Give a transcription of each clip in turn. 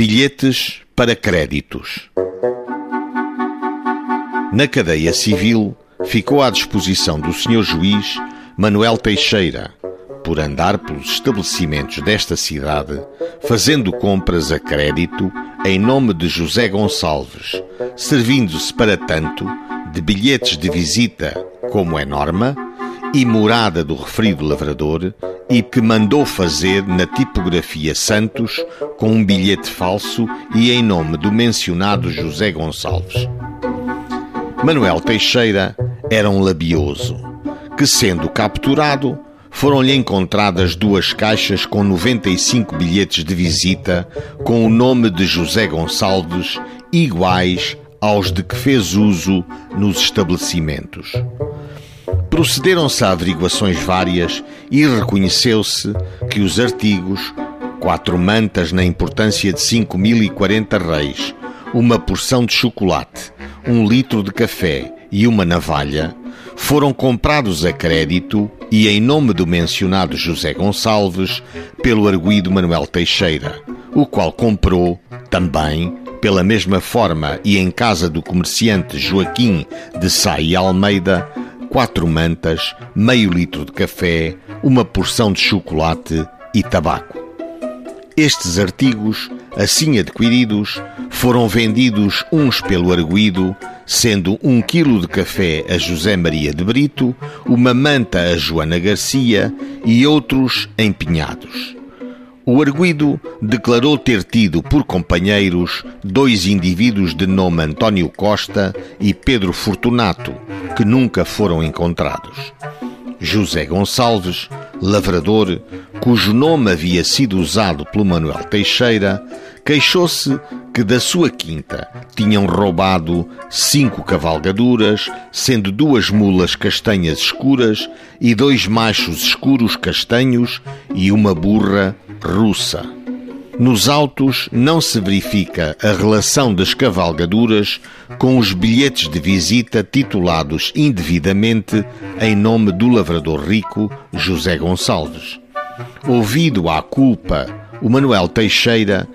Bilhetes para créditos. Na cadeia civil ficou à disposição do Sr. Juiz Manuel Teixeira, por andar pelos estabelecimentos desta cidade, fazendo compras a crédito em nome de José Gonçalves, servindo-se para tanto de bilhetes de visita, como é norma, e morada do referido lavrador, e que mandou fazer na tipografia Santos com um bilhete falso e em nome do mencionado José Gonçalves. Manuel Teixeira era um labioso, que sendo capturado, foram-lhe encontradas duas caixas com 95 bilhetes de visita com o nome de José Gonçalves, iguais aos de que fez uso nos estabelecimentos. Procederam-se a averiguações várias e reconheceu-se que os artigos, quatro mantas na importância de 5.040 reis, uma porção de chocolate, um litro de café e uma navalha, foram comprados a crédito e em nome do mencionado José Gonçalves pelo arguído Manuel Teixeira, o qual comprou, também, pela mesma forma e em casa do comerciante Joaquim de Sá e Almeida, quatro mantas, meio litro de café, uma porção de chocolate e tabaco. Estes artigos, assim adquiridos, foram vendidos uns pelo arguído, sendo um quilo de café a José Maria de Brito, uma manta a Joana Garcia e outros empenhados. O arguido declarou ter tido por companheiros dois indivíduos de nome António Costa e Pedro Fortunato, que nunca foram encontrados. José Gonçalves, lavrador, cujo nome havia sido usado pelo Manuel Teixeira, queixou-se que da sua quinta tinham roubado cinco cavalgaduras, sendo duas mulas castanhas escuras e dois machos escuros castanhos e uma burra russa. Nos autos não se verifica a relação das cavalgaduras com os bilhetes de visita titulados indevidamente em nome do lavrador rico José Gonçalves. Ouvido à culpa, o Manuel Teixeira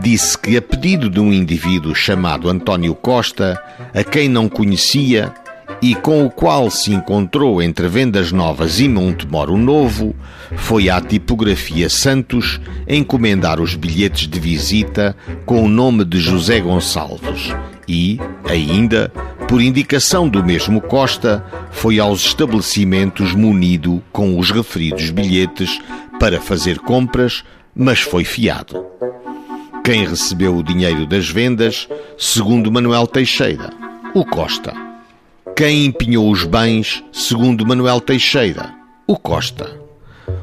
disse que, a pedido de um indivíduo chamado António Costa, a quem não conhecia e com o qual se encontrou entre Vendas Novas e Montemoro Novo, foi à tipografia Santos encomendar os bilhetes de visita com o nome de José Gonçalves e, ainda, por indicação do mesmo Costa, foi aos estabelecimentos munido com os referidos bilhetes para fazer compras, mas foi fiado. Quem recebeu o dinheiro das vendas, segundo Manuel Teixeira? O Costa. Quem empenhou os bens, segundo Manuel Teixeira? O Costa.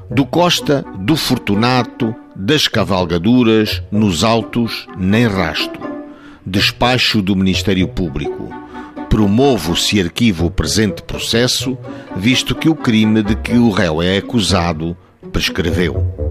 Do Costa, do Fortunato, das cavalgaduras, nos autos, nem rasto. Despacho do Ministério Público. Promovo se arquivo o presente processo, visto que o crime de que o réu é acusado prescreveu.